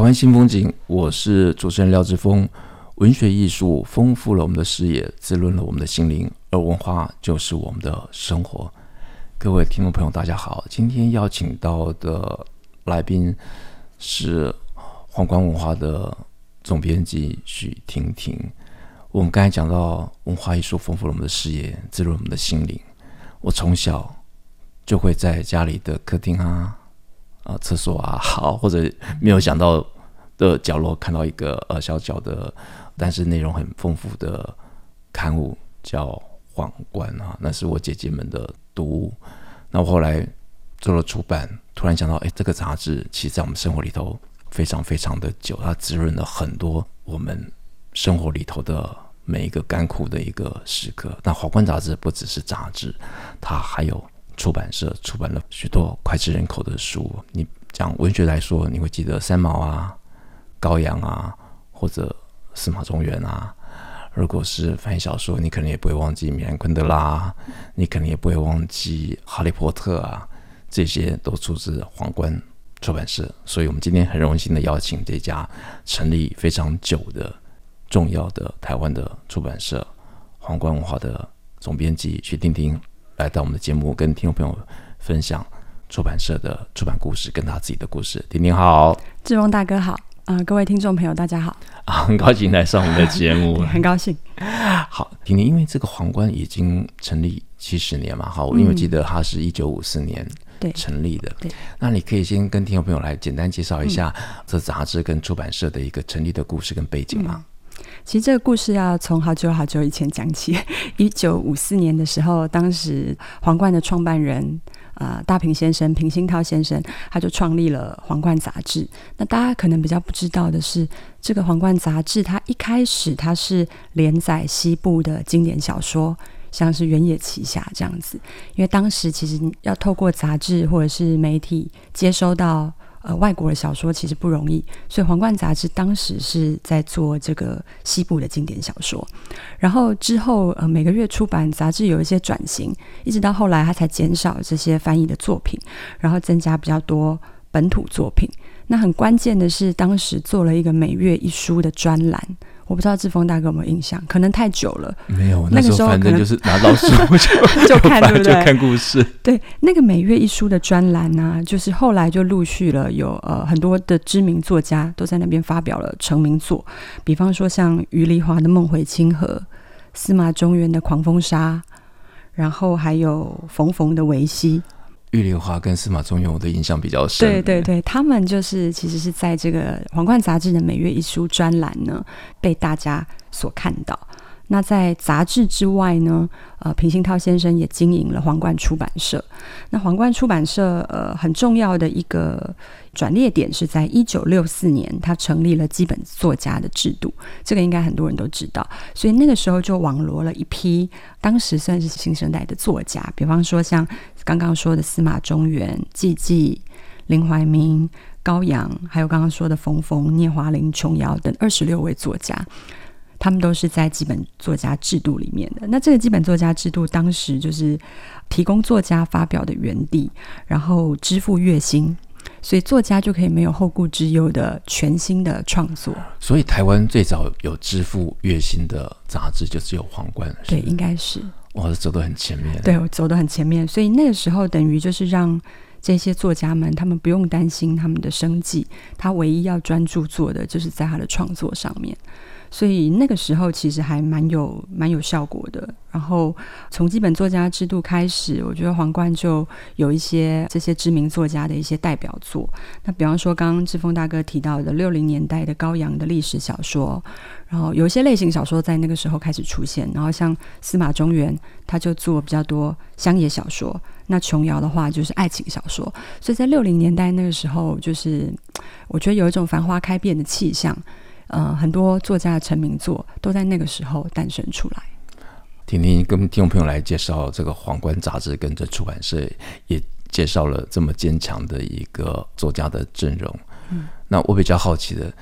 台湾新风景，我是主持人廖志峰。文学艺术丰富了我们的视野，滋润了我们的心灵，而文化就是我们的生活。各位听众朋友，大家好，今天邀请到的来宾是皇冠文化的总编辑许婷婷。我们刚才讲到文化艺术丰富了我们的视野，滋润我们的心灵。我从小就会在家里的客厅啊。啊，厕所啊，好，或者没有想到的角落看到一个呃小小的，但是内容很丰富的刊物，叫《皇冠》啊，那是我姐姐们的读物。那我后来做了出版，突然想到，哎，这个杂志其实在我们生活里头非常非常的久，它滋润了很多我们生活里头的每一个干枯的一个时刻。那《皇冠》杂志不只是杂志，它还有。出版社出版了许多脍炙人口的书。你讲文学来说，你会记得三毛啊、高阳啊，或者司马中原啊。如果是翻译小说，你可能也不会忘记米兰昆德拉，你可能也不会忘记哈利波特啊。这些都出自皇冠出版社。所以，我们今天很荣幸的邀请这家成立非常久的重要的台湾的出版社——皇冠文化的总编辑许婷婷。来到我们的节目，跟听众朋友分享出版社的出版故事，跟他自己的故事。婷婷好，志峰大哥好，啊、呃，各位听众朋友大家好，啊，很高兴来上我们的节目，很高兴。好，婷婷，因为这个皇冠已经成立七十年嘛，好，因为我记得它是一九五四年对。成立的，嗯、对，那你可以先跟听众朋友来简单介绍一下这杂志跟出版社的一个成立的故事跟背景吗？嗯其实这个故事要从好久好久以前讲起。一九五四年的时候，当时皇冠的创办人啊、大平先生平鑫涛先生，他就创立了皇冠杂志。那大家可能比较不知道的是，这个皇冠杂志它一开始它是连载西部的经典小说，像是《原野奇侠》这样子。因为当时其实要透过杂志或者是媒体接收到。呃，外国的小说其实不容易，所以《皇冠》杂志当时是在做这个西部的经典小说。然后之后，呃，每个月出版杂志有一些转型，一直到后来，它才减少这些翻译的作品，然后增加比较多本土作品。那很关键的是，当时做了一个每月一书的专栏。我不知道志峰大哥有没有印象？可能太久了。没有，那个时候反正就是拿到书 就就看，对不对？就看故事。对，那个每月一书的专栏呢，就是后来就陆续了有呃很多的知名作家都在那边发表了成名作，比方说像余丽华的《梦回清河》，司马中原的《狂风沙》，然后还有冯冯的《维希》。玉丽华跟司马中原，我的印象比较深。对对对，他们就是其实是在这个《皇冠》杂志的每月一书专栏呢，被大家所看到。那在杂志之外呢，呃，平鑫涛先生也经营了皇冠出版社。那皇冠出版社，呃，很重要的一个转捩点是在一九六四年，他成立了基本作家的制度。这个应该很多人都知道。所以那个时候就网罗了一批当时算是新生代的作家，比方说像刚刚说的司马中原、季季、林怀民、高阳，还有刚刚说的冯冯、聂华苓、琼瑶等二十六位作家。他们都是在基本作家制度里面的。那这个基本作家制度当时就是提供作家发表的园地，然后支付月薪，所以作家就可以没有后顾之忧的全新的创作。所以台湾最早有支付月薪的杂志就只有《皇冠》。对，应该是。哇，走得很前面。对，我走得很前面。所以那个时候等于就是让这些作家们他们不用担心他们的生计，他唯一要专注做的就是在他的创作上面。所以那个时候其实还蛮有蛮有效果的。然后从基本作家制度开始，我觉得皇冠就有一些这些知名作家的一些代表作。那比方说刚刚志峰大哥提到的六零年代的高阳的历史小说，然后有一些类型小说在那个时候开始出现。然后像司马中原，他就做比较多乡野小说。那琼瑶的话就是爱情小说。所以在六零年代那个时候，就是我觉得有一种繁花开遍的气象。呃，很多作家的成名作都在那个时候诞生出来。婷婷跟听众朋友来介绍这个《皇冠》杂志，跟着出版社也介绍了这么坚强的一个作家的阵容。嗯，那我比较好奇的，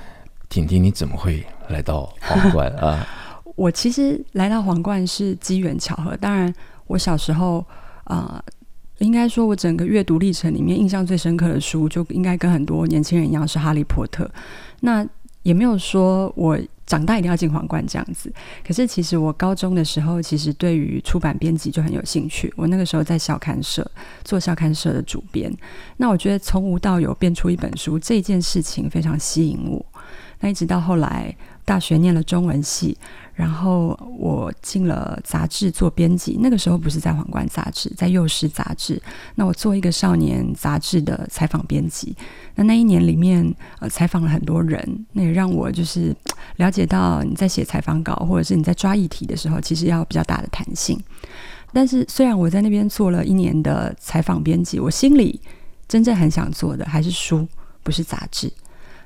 婷婷你怎么会来到《皇冠》啊？我其实来到《皇冠》是机缘巧合。当然，我小时候啊、呃，应该说我整个阅读历程里面印象最深刻的书，就应该跟很多年轻人一样是《哈利波特》。那也没有说我长大一定要进皇冠这样子，可是其实我高中的时候，其实对于出版编辑就很有兴趣。我那个时候在校刊社做校刊社的主编，那我觉得从无到有变出一本书这件事情非常吸引我。那一直到后来大学念了中文系。然后我进了杂志做编辑，那个时候不是在《皇冠》杂志，在《幼狮》杂志。那我做一个少年杂志的采访编辑。那那一年里面，呃，采访了很多人，那也让我就是了解到你在写采访稿或者是你在抓议题的时候，其实要比较大的弹性。但是虽然我在那边做了一年的采访编辑，我心里真正很想做的还是书，不是杂志。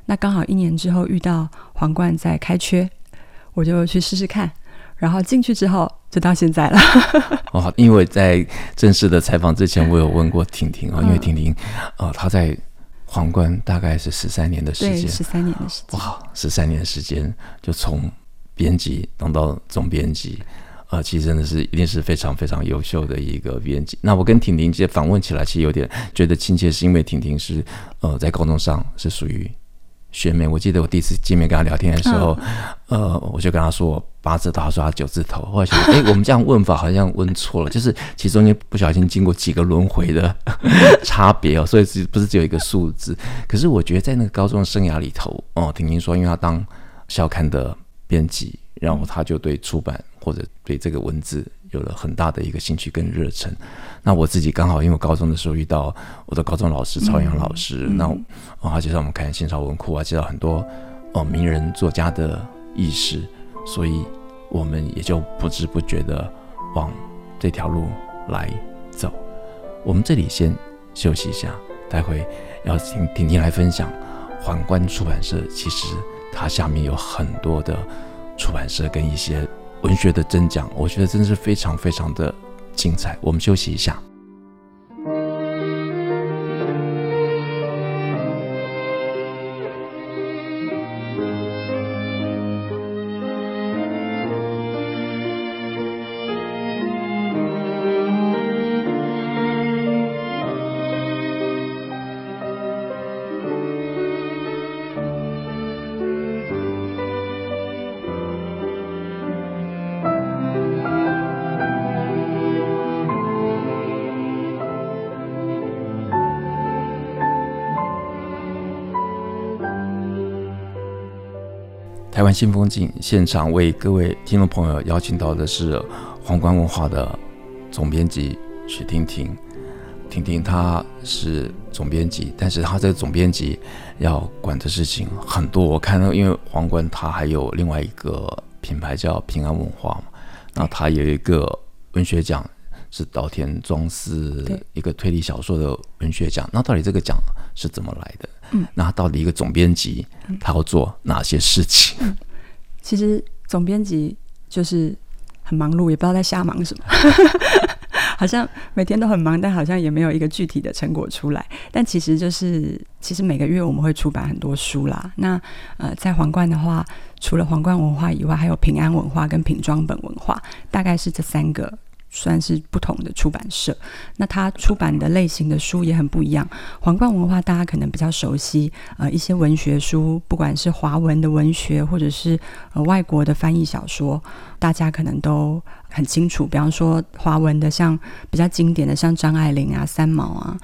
那刚好一年之后遇到《皇冠》在开缺。我就去试试看，然后进去之后就到现在了。哦，因为在正式的采访之前，我有问过婷婷啊，因为婷婷啊，她在皇冠大概是十三年的时间，十三年的时间，哇，十三年的时间就从编辑当到总编辑，啊，其实真的是一定是非常非常优秀的一个编辑。那我跟婷婷这访问起来，其实有点觉得亲切，是因为婷婷是呃在高中上是属于。学妹，我记得我第一次见面跟她聊天的时候，嗯、呃，我就跟她说八字头，她说她九字头。后来想，哎，我们这样问法好像问错了，就是其中间不小心经过几个轮回的 差别哦，所以是不是只有一个数字？可是我觉得在那个高中生涯里头，哦，婷婷说，因为她当校刊的编辑，然后她就对出版或者对这个文字。有了很大的一个兴趣跟热忱，那我自己刚好因为我高中的时候遇到我的高中老师曹阳老师，嗯、那我他介绍我们看新潮文库啊，介绍很多哦名人作家的意识，所以我们也就不知不觉的往这条路来走。我们这里先休息一下，待会要请婷婷来分享皇冠出版社，其实它下面有很多的出版社跟一些。文学的真讲，我觉得真的是非常非常的精彩。我们休息一下。新风景现场为各位听众朋友邀请到的是皇冠文化的总编辑许婷婷。婷婷她是总编辑，但是她这个总编辑要管的事情很多。我看到，因为皇冠它还有另外一个品牌叫平安文化嘛，那它有一个文学奖是岛田庄司一个推理小说的文学奖。那到底这个奖是怎么来的？嗯，那到底一个总编辑他要做哪些事情？嗯，其实总编辑就是很忙碌，也不知道在瞎忙什么，好像每天都很忙，但好像也没有一个具体的成果出来。但其实就是，其实每个月我们会出版很多书啦。那呃，在皇冠的话，除了皇冠文化以外，还有平安文化跟品装本文化，大概是这三个。算是不同的出版社，那它出版的类型的书也很不一样。皇冠文化大家可能比较熟悉，呃，一些文学书，不管是华文的文学，或者是呃外国的翻译小说，大家可能都很清楚。比方说华文的，像比较经典的，像张爱玲啊、三毛啊；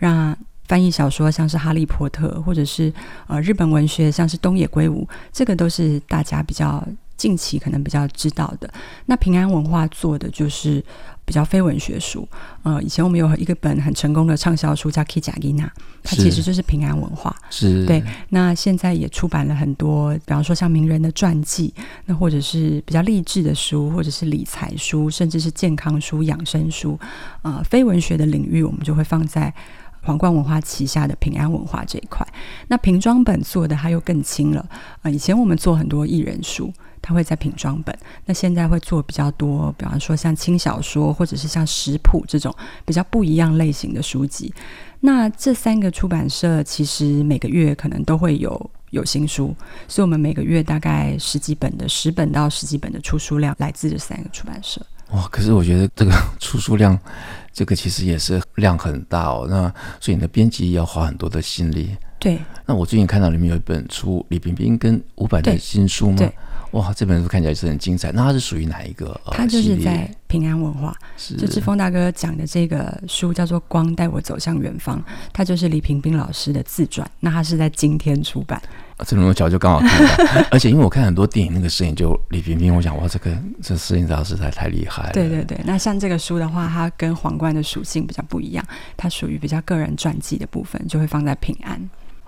那翻译小说像是《哈利波特》，或者是呃日本文学，像是东野圭吾，这个都是大家比较。近期可能比较知道的。那平安文化做的就是比较非文学书。呃，以前我们有一个本很成功的畅销书叫《k i j a g i n a》，它其实就是平安文化。是。对。那现在也出版了很多，比方说像名人的传记，那或者是比较励志的书，或者是理财书，甚至是健康书、养生书。呃，非文学的领域，我们就会放在。皇冠文化旗下的平安文化这一块，那瓶装本做的它又更轻了啊、呃！以前我们做很多艺人书，它会在平装本，那现在会做比较多，比方说像轻小说或者是像食谱这种比较不一样类型的书籍。那这三个出版社其实每个月可能都会有有新书，所以我们每个月大概十几本的十本到十几本的出书量来自这三个出版社。哇！可是我觉得这个 出书量，这个其实也是量很大哦。那所以你的编辑要花很多的心力。对。那我最近看到里面有一本出李冰冰跟伍佰的新书吗？对。哇，这本书看起来是很精彩。那它是属于哪一个？它就是在平安文化，是就志峰大哥讲的这个书叫做《光带我走向远方》，它就是李萍冰老师的自传。那它是在今天出版。这种巧就刚好看到，而且因为我看很多电影，那个摄影就李冰冰，我想哇，这个这摄影师实在太厉害了。对对对，那像这个书的话，它跟皇冠的属性比较不一样，它属于比较个人传记的部分，就会放在平安。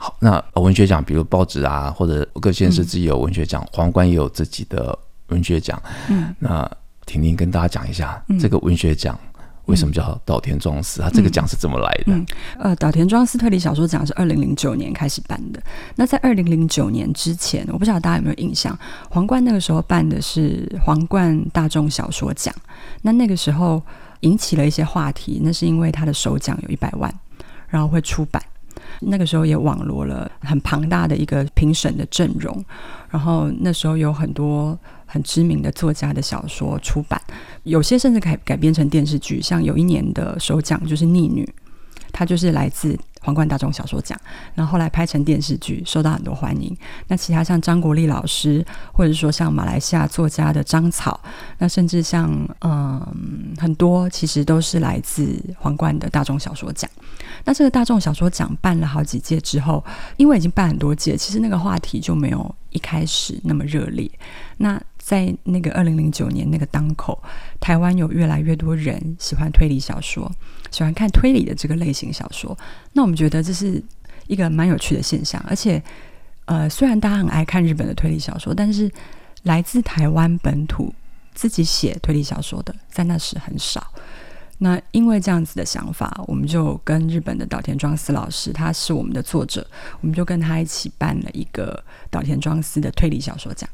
好，那文学奖，比如报纸啊，或者各县市自己有文学奖，嗯、皇冠也有自己的文学奖。嗯，那婷婷跟大家讲一下、嗯、这个文学奖。为什么叫岛田庄司？他这个奖是怎么来的？嗯，呃，岛田庄司推理小说奖是二零零九年开始办的。那在二零零九年之前，我不知道大家有没有印象，皇冠那个时候办的是皇冠大众小说奖。那那个时候引起了一些话题，那是因为他的首奖有一百万，然后会出版。那个时候也网罗了很庞大的一个评审的阵容，然后那时候有很多很知名的作家的小说出版，有些甚至改改编成电视剧，像有一年的首奖就是《逆女》，它就是来自。皇冠大众小说奖，然后后来拍成电视剧，受到很多欢迎。那其他像张国立老师，或者说像马来西亚作家的张草，那甚至像嗯很多，其实都是来自皇冠的大众小说奖。那这个大众小说奖办了好几届之后，因为已经办很多届，其实那个话题就没有一开始那么热烈。那在那个二零零九年那个当口，台湾有越来越多人喜欢推理小说。喜欢看推理的这个类型小说，那我们觉得这是一个蛮有趣的现象。而且，呃，虽然大家很爱看日本的推理小说，但是来自台湾本土自己写推理小说的，在那时很少。那因为这样子的想法，我们就跟日本的岛田庄司老师，他是我们的作者，我们就跟他一起办了一个岛田庄司的推理小说奖。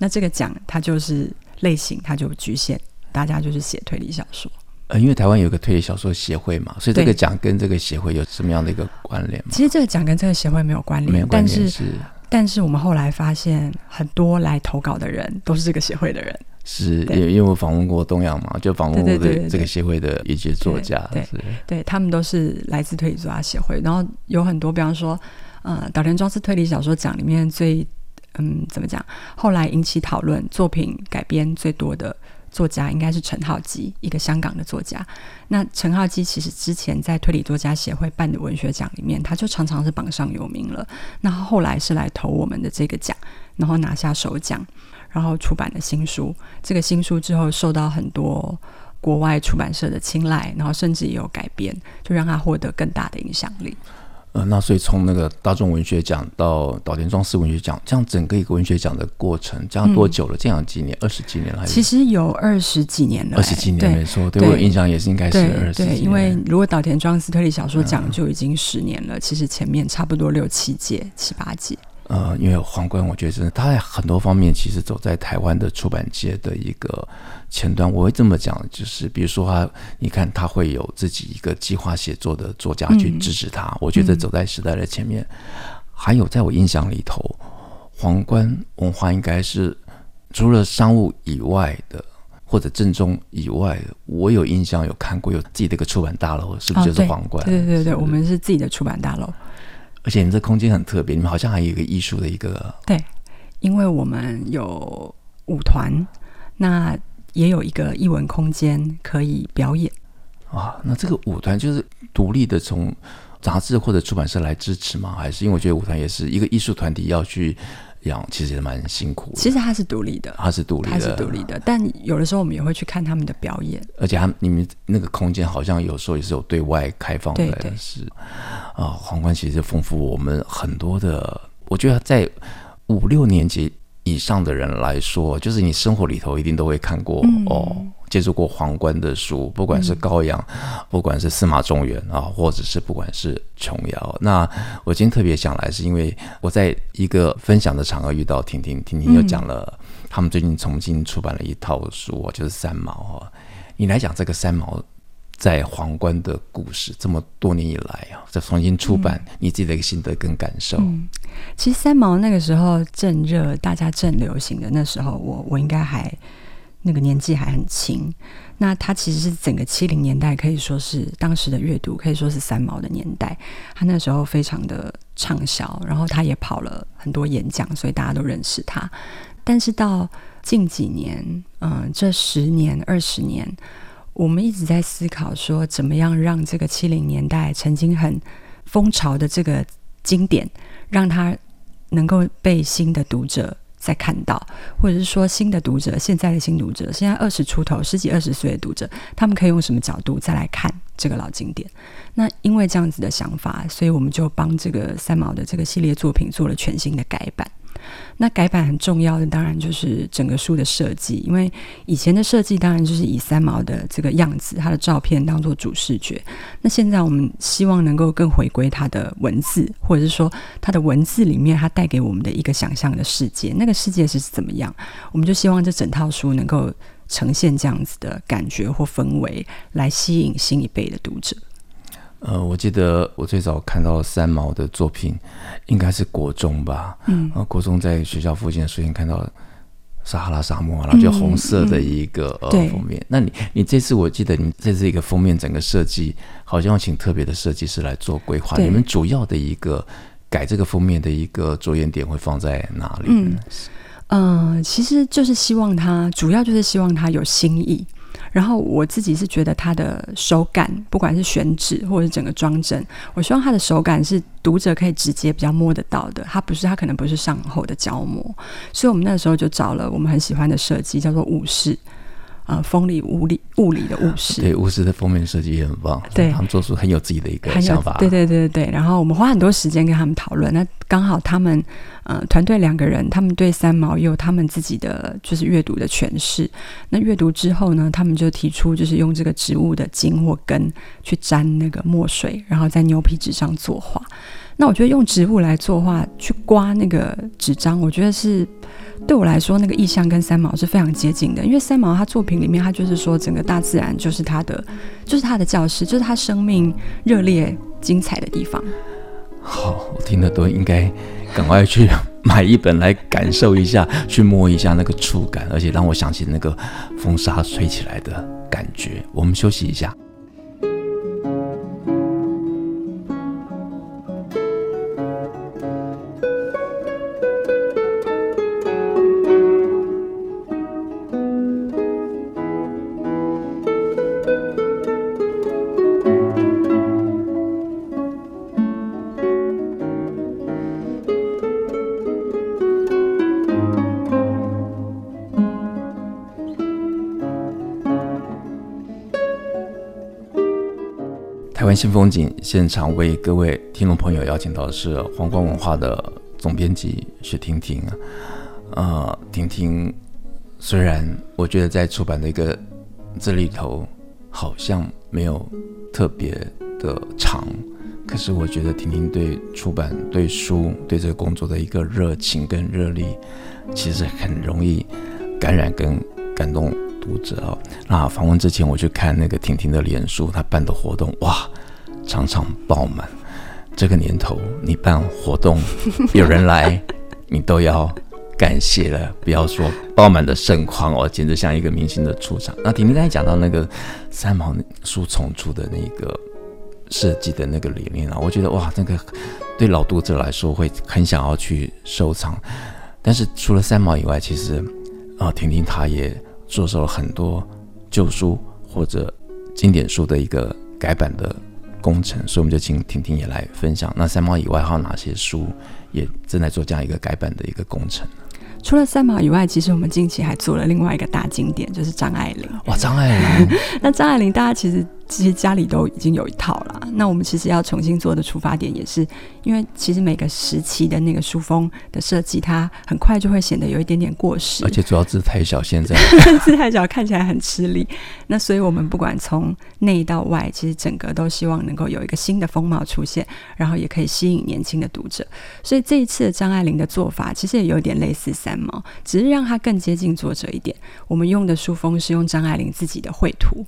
那这个奖它就是类型，它就局限，大家就是写推理小说。呃，因为台湾有个推理小说协会嘛，所以这个奖跟这个协会有什么样的一个关联吗？其实这个奖跟这个协会没有关联，没有关联，但是，但是我们后来发现，很多来投稿的人都是这个协会的人。是，因为因为我访问过东阳嘛，就访问过这个协会的一些作家，对，对，他们都是来自推理作家协会。然后有很多，比方说，呃，岛田庄司推理小说奖里面最，嗯，怎么讲？后来引起讨论，作品改编最多的。作家应该是陈浩基，一个香港的作家。那陈浩基其实之前在推理作家协会办的文学奖里面，他就常常是榜上有名了。那后来是来投我们的这个奖，然后拿下首奖，然后出版了新书。这个新书之后受到很多国外出版社的青睐，然后甚至也有改编，就让他获得更大的影响力。呃，那所以从那个大众文学奖到岛田庄司文学奖，这样整个一个文学奖的过程，这样多久了？嗯、这样几年？二十几年了？其实有二十几年了、欸。二十几年没错，对，对我印象也是应该是二十几年。对，因为如果岛田庄司推理小说奖就已经十年了、嗯，其实前面差不多六七届、七八届。呃，因为皇冠，我觉得真的，他在很多方面其实走在台湾的出版界的一个前端。我会这么讲，就是比如说他，你看他会有自己一个计划写作的作家去支持他，嗯、我觉得走在时代的前面。嗯、还有，在我印象里头，皇冠文化应该是除了商务以外的，或者正宗以外，我有印象有看过有自己的一个出版大楼，是不是就是皇冠？哦、对对对对，我们是自己的出版大楼。而且你这空间很特别，你们好像还有一个艺术的一个对，因为我们有舞团，那也有一个艺文空间可以表演啊。那这个舞团就是独立的，从杂志或者出版社来支持吗？还是因为我觉得舞团也是一个艺术团体要去样，其实也蛮辛苦的。其实他是独立的，他是独立的，它是独立的。但有的时候我们也会去看他们的表演，而且他你们那个空间好像有时候也是有对外开放的，对对是啊，皇冠其实丰富我们很多的。我觉得在五六年级以上的人来说，就是你生活里头一定都会看过、嗯、哦。接触过皇冠的书，不管是高阳，嗯、不管是司马中原啊，或者是不管是琼瑶，那我今天特别想来，是因为我在一个分享的场合遇到婷婷，婷婷又讲了他们最近重新出版了一套书，就是三毛哈。你来讲这个三毛在皇冠的故事，这么多年以来啊，再重新出版，你自己的一个心得跟感受。嗯，其实三毛那个时候正热，大家正流行的那时候，我我应该还。那个年纪还很轻，那他其实是整个七零年代可以说是当时的阅读，可以说是三毛的年代。他那时候非常的畅销，然后他也跑了很多演讲，所以大家都认识他。但是到近几年，嗯、这十年、二十年，我们一直在思考说，怎么样让这个七零年代曾经很风潮的这个经典，让他能够被新的读者。再看到，或者是说新的读者，现在的新读者，现在二十出头、十几二十岁的读者，他们可以用什么角度再来看这个老经典？那因为这样子的想法，所以我们就帮这个三毛的这个系列作品做了全新的改版。那改版很重要的，当然就是整个书的设计，因为以前的设计当然就是以三毛的这个样子，他的照片当做主视觉。那现在我们希望能够更回归他的文字，或者是说他的文字里面，他带给我们的一个想象的世界，那个世界是怎么样？我们就希望这整套书能够呈现这样子的感觉或氛围，来吸引新一辈的读者。呃，我记得我最早看到三毛的作品，应该是国中吧。嗯，呃，国中在学校附近的书店看到撒哈拉沙漠，然后就红色的一个、嗯嗯、呃封面。那你你这次我记得你这次一个封面整个设计，好像要请特别的设计师来做规划。你们主要的一个改这个封面的一个着眼点会放在哪里？嗯，呃，其实就是希望它主要就是希望它有新意。然后我自己是觉得它的手感，不管是选纸或者是整个装帧，我希望它的手感是读者可以直接比较摸得到的。它不是，它可能不是上厚的胶膜。所以我们那时候就找了我们很喜欢的设计，叫做武士。呃，风里雾里雾里的巫师，对，巫师的封面设计也很棒。对，他们做出很有自己的一个想法。对对对对对。然后我们花很多时间跟他们讨论。那刚好他们呃团队两个人，他们对三毛也有他们自己的就是阅读的诠释。那阅读之后呢，他们就提出就是用这个植物的茎或根去沾那个墨水，然后在牛皮纸上作画。那我觉得用植物来作画，去刮那个纸张，我觉得是。对我来说，那个意象跟三毛是非常接近的，因为三毛他作品里面，他就是说整个大自然就是他的，就是他的教室，就是他生命热烈精彩的地方。好，我听得都应该赶快去 买一本来感受一下，去摸一下那个触感，而且让我想起那个风沙吹起来的感觉。我们休息一下。新风景现场为各位听众朋友邀请到的是皇冠文化的总编辑许婷婷啊，婷婷，虽然我觉得在出版的一个这里头好像没有特别的长，可是我觉得婷婷对出版、对书、对这个工作的一个热情跟热力，其实很容易感染跟感动读者哦。那访问之前我去看那个婷婷的脸书，她办的活动，哇！常常爆满，这个年头你办活动有人来，你都要感谢了。不要说爆满的盛况哦，简直像一个明星的出场。那婷婷刚才讲到那个三毛书重出的那个设计的那个理念啊，我觉得哇，那个对老读者来说会很想要去收藏。但是除了三毛以外，其实啊，婷婷她也做出了很多旧书或者经典书的一个改版的。工程，所以我们就请婷婷也来分享。那三毛以外还有哪些书也正在做这样一个改版的一个工程？除了三毛以外，其实我们近期还做了另外一个大经典，就是张爱玲。哇，张爱玲！那张爱玲，大家其实。其实家里都已经有一套了。那我们其实要重新做的出发点，也是因为其实每个时期的那个书封的设计，它很快就会显得有一点点过时，而且主要字太小，现在 字太小，看起来很吃力。那所以我们不管从内到外，其实整个都希望能够有一个新的风貌出现，然后也可以吸引年轻的读者。所以这一次的张爱玲的做法，其实也有点类似三毛，只是让它更接近作者一点。我们用的书封是用张爱玲自己的绘图。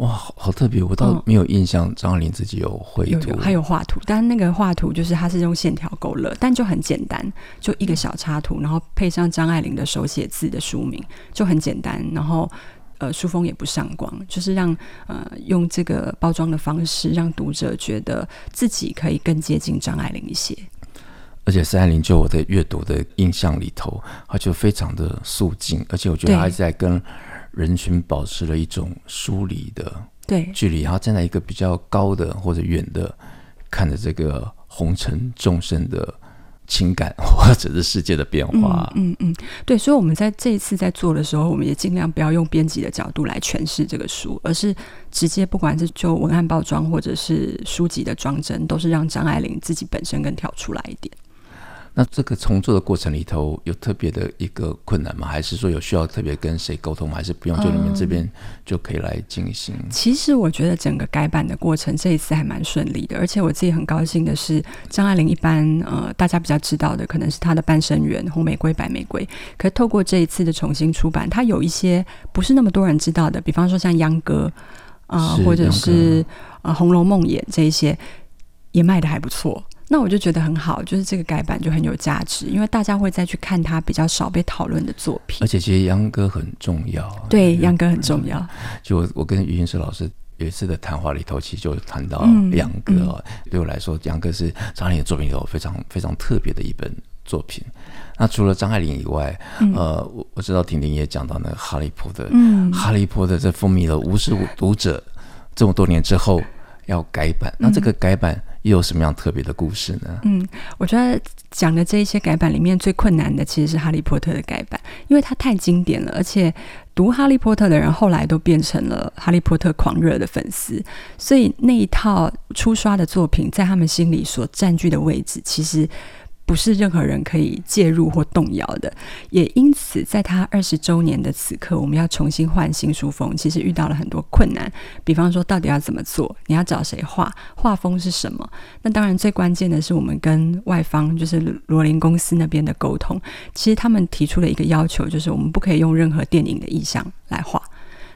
哇，好特别！我倒没有印象，张爱玲自己有绘图，有有还有画图，但那个画图就是它是用线条勾勒，但就很简单，就一个小插图，然后配上张爱玲的手写字的书名，就很简单。然后呃，书封也不上光，就是让呃用这个包装的方式，让读者觉得自己可以更接近张爱玲一些。而且三爱玲就我的阅读的印象里头，她就非常的肃静，而且我觉得他还在跟。人群保持了一种疏离的对距离，然后站在一个比较高的或者远的，看着这个红尘众生的情感 或者是世界的变化。嗯嗯，嗯，对，所以我们在这一次在做的时候，我们也尽量不要用编辑的角度来诠释这个书，而是直接不管是就文案包装或者是书籍的装帧，都是让张爱玲自己本身更跳出来一点。那这个重做的过程里头有特别的一个困难吗？还是说有需要特别跟谁沟通吗？还是不用，就你们这边就可以来进行？嗯，其实我觉得整个改版的过程这一次还蛮顺利的，而且我自己很高兴的是，张爱玲一般呃大家比较知道的可能是她的《半生缘》《红玫瑰》《白玫瑰》，可是透过这一次的重新出版，它有一些不是那么多人知道的，比方说像秧歌啊，呃，或者是呃《红楼梦》演这一些也卖的还不错。那我就觉得很好，就是这个改版就很有价值，因为大家会再去看他比较少被讨论的作品。而且其实秧歌很重要，对，秧歌很重要。就我我跟余英石老师有一次的谈话里头，其实就谈到秧歌，嗯嗯。对我来说，杨歌是张爱玲的作品里头非常非常特别的一本作品。那除了张爱玲以外，嗯、呃，我我知道婷婷也讲到那个哈利波特，嗯，哈利波特这风靡了无数读者，这么多年之后要改版，那这个改版。又有什么样特别的故事呢？嗯，我觉得讲的这一些改版里面最困难的其实是《哈利波特》的改版，因为它太经典了，而且读《哈利波特》的人后来都变成了《哈利波特》狂热的粉丝，所以那一套初刷的作品在他们心里所占据的位置，其实。不是任何人可以介入或动摇的，也因此，在他二十周年的此刻，我们要重新换新书封，其实遇到了很多困难。比方说，到底要怎么做？你要找谁画？画风是什么？那当然，最关键的是我们跟外方，就是罗林公司那边的沟通。其实他们提出了一个要求，就是我们不可以用任何电影的意象来画。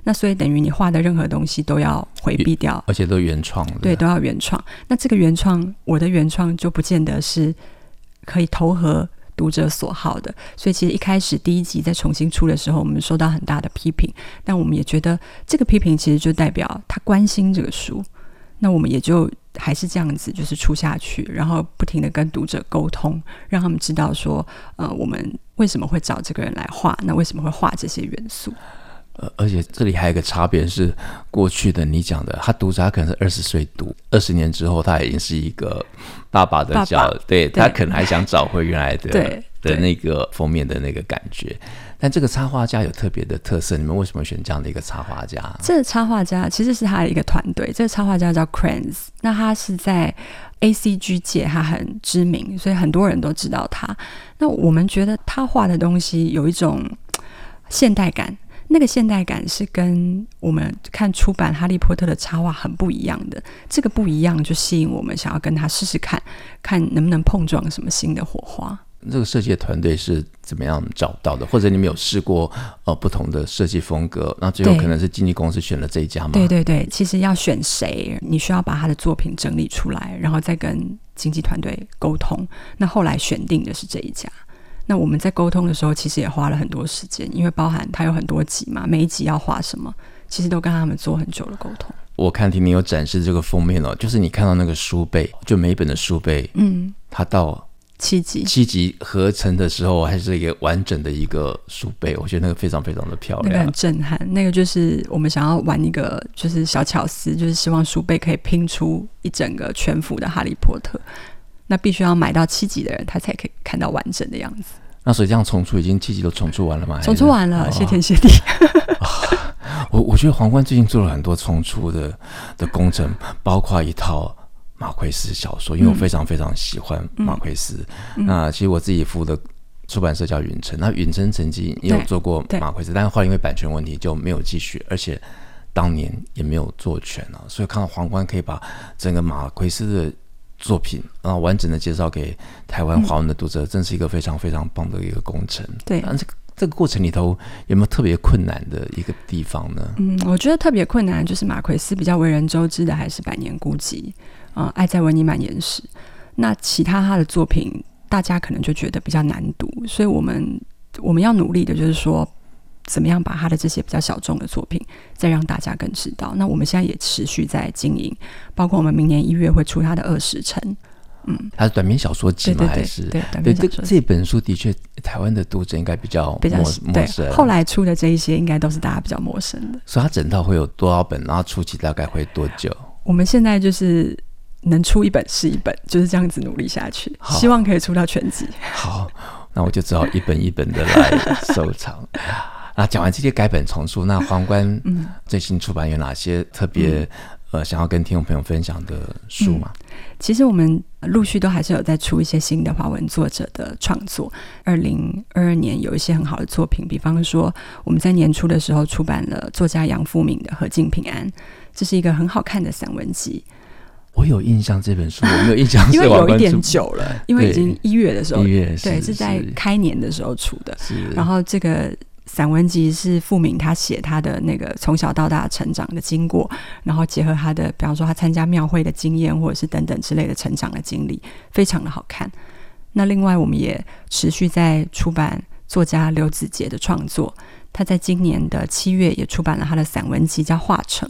那所以等于你画的任何东西都要回避掉，而且都原创，对，都要原创。那这个原创，我的原创就不见得是。可以投合读者所好的，所以其实一开始第一集在重新出的时候，我们受到很大的批评，但我们也觉得这个批评其实就代表他关心这个书，那我们也就还是这样子，就是出下去，然后不停地跟读者沟通，让他们知道说，呃，我们为什么会找这个人来画，那为什么会画这些元素。呃，而且这里还有一个差别是，过去的你讲的，他读者他可能是二十岁读，二十年之后他已经是一个爸爸的角，对，他可能还想找回原来的对的那个封面的那个感觉。但这个插画家有特别的特色，你们为什么选这样的一个插画家？这个插画家其实是他的一个团队，这个插画家叫 Cranes，那他是在 ACG 界他很知名，所以很多人都知道他。那我们觉得他画的东西有一种现代感。那个现代感是跟我们看出版《哈利波特》的插画很不一样的，这个不一样就吸引我们想要跟他试试看，看能不能碰撞什么新的火花。这个设计的团队是怎么样找到的？或者你们有试过呃不同的设计风格？那最后可能是经纪公司选了这一家吗？对对对，其实要选谁，你需要把他的作品整理出来，然后再跟经纪团队沟通。那后来选定的是这一家。那我们在沟通的时候，其实也花了很多时间，因为包含它有很多集嘛，每一集要画什么，其实都跟他们做很久的沟通。我看婷婷有展示这个封面哦，就是你看到那个书背，就每一本的书背，嗯，它到七集，七集合成的时候还是一个完整的一个书背，我觉得那个非常非常的漂亮，那个很震撼。那个就是我们想要玩一个就是小巧思，就是希望书背可以拼出一整个全幅的哈利波特。那必须要买到七集的人，他才可以看到完整的样子。那所以这样重出已经七集都重出完了吗？重出完了，谢天谢地。我我觉得皇冠最近做了很多重出的的工程，包括一套。马奎斯小说，因为我非常非常喜欢马奎斯。那其实我自己服务的出版社叫允城，那允城曾经也有做过马奎斯，但是后来因为版权问题就没有继续，而且当年也没有做全了。所以看到皇冠可以把整个马奎斯的作品啊完整的介绍给台湾华文的读者，嗯、真是一个非常非常棒的一个工程。对，但这个这个过程里头有没有特别困难的一个地方呢？嗯，我觉得特别困难就是马奎斯比较为人周知的还是《百年孤寂》。啊、呃，爱在维尼满岩时，那其他他的作品，大家可能就觉得比较难读，所以我们我们要努力的就是说，怎么样把他的这些比较小众的作品，再让大家更知道。那我们现在也持续在经营，包括我们明年一月会出他的《恶时辰》，嗯，他是短篇小说集吗？对对对还是对短篇小说。这这本书的确，台湾的读者应该比较比较陌陌生。后来出的这一些，应该都是大家比较陌生的。所以，他整套会有多少本？然后初期大概会多久？我们现在就是。能出一本是一本，就是这样子努力下去，希望可以出到全集。好，那我就只好一本一本的来收藏。啊，讲完这些改本重出，那皇冠最新出版有哪些特别、嗯、呃想要跟听众朋友分享的书吗？嗯、其实我们陆续都还是有在出一些新的华文作者的创作。二零二二年有一些很好的作品，比方说我们在年初的时候出版了作家杨富敏的《何静平安》，这是一个很好看的散文集。我有印象这本书，我没有印象，因为有一点久了，因为已经一月的时候，一月对，是在开年的时候出的。然后这个散文集是傅敏他写他的那个从小到大成长的经过，然后结合他的，比方说他参加庙会的经验，或者是等等之类的成长的经历，非常的好看。那另外，我们也持续在出版作家刘子杰的创作，他在今年的七月也出版了他的散文集，叫《化成》。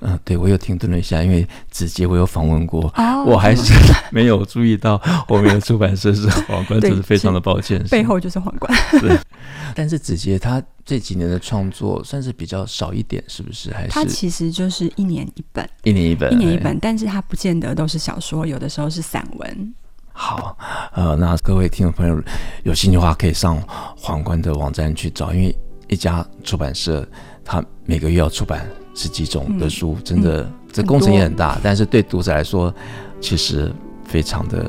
嗯，对，我有停顿了一下，因为子杰我有访问过，哦，我还是 没有注意到我们的出版社是 皇冠，真是非常的抱歉。背后就是皇冠。对，但是子杰他这几年的创作算是比较少一点，是不是？还是他其实就是一年一本，一年一本，一年一本，但是他不见得都是小说，有的时候是散文。好，呃，那各位听众朋友有兴趣的话，可以上皇冠的网站去找，因为一家出版社他每个月要出版。十几种的书，真的、嗯、这工程也很大，很但是对读者来说，其实非常的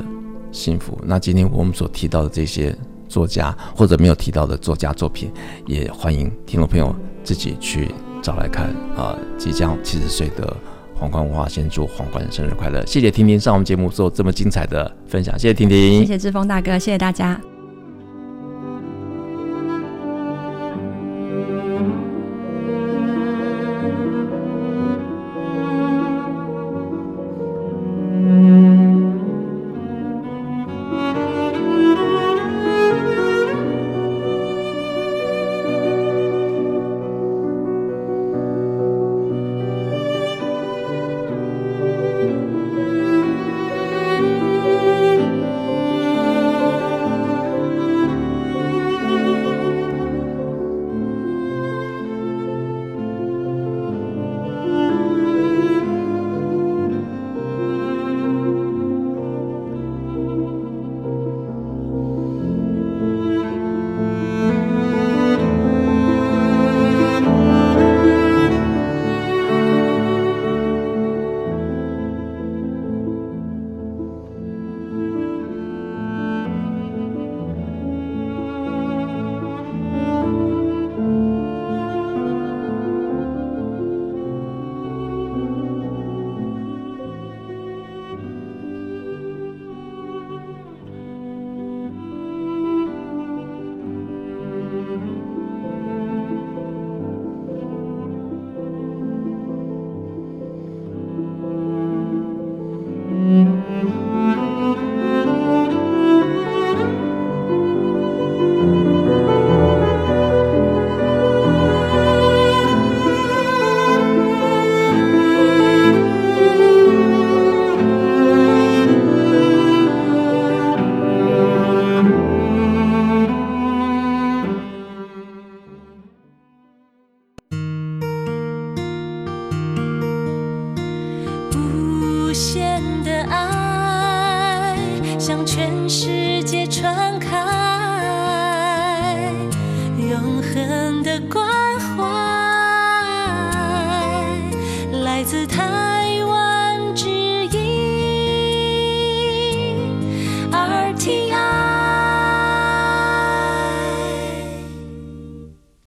幸福。那今天我们所提到的这些作家，或者没有提到的作家作品，也欢迎听众朋友自己去找来看。啊、呃，即将七十岁的皇冠文化，先祝皇冠生日快乐！谢谢婷婷上我们节目做这么精彩的分享，谢谢婷婷，谢谢志峰大哥，谢谢大家。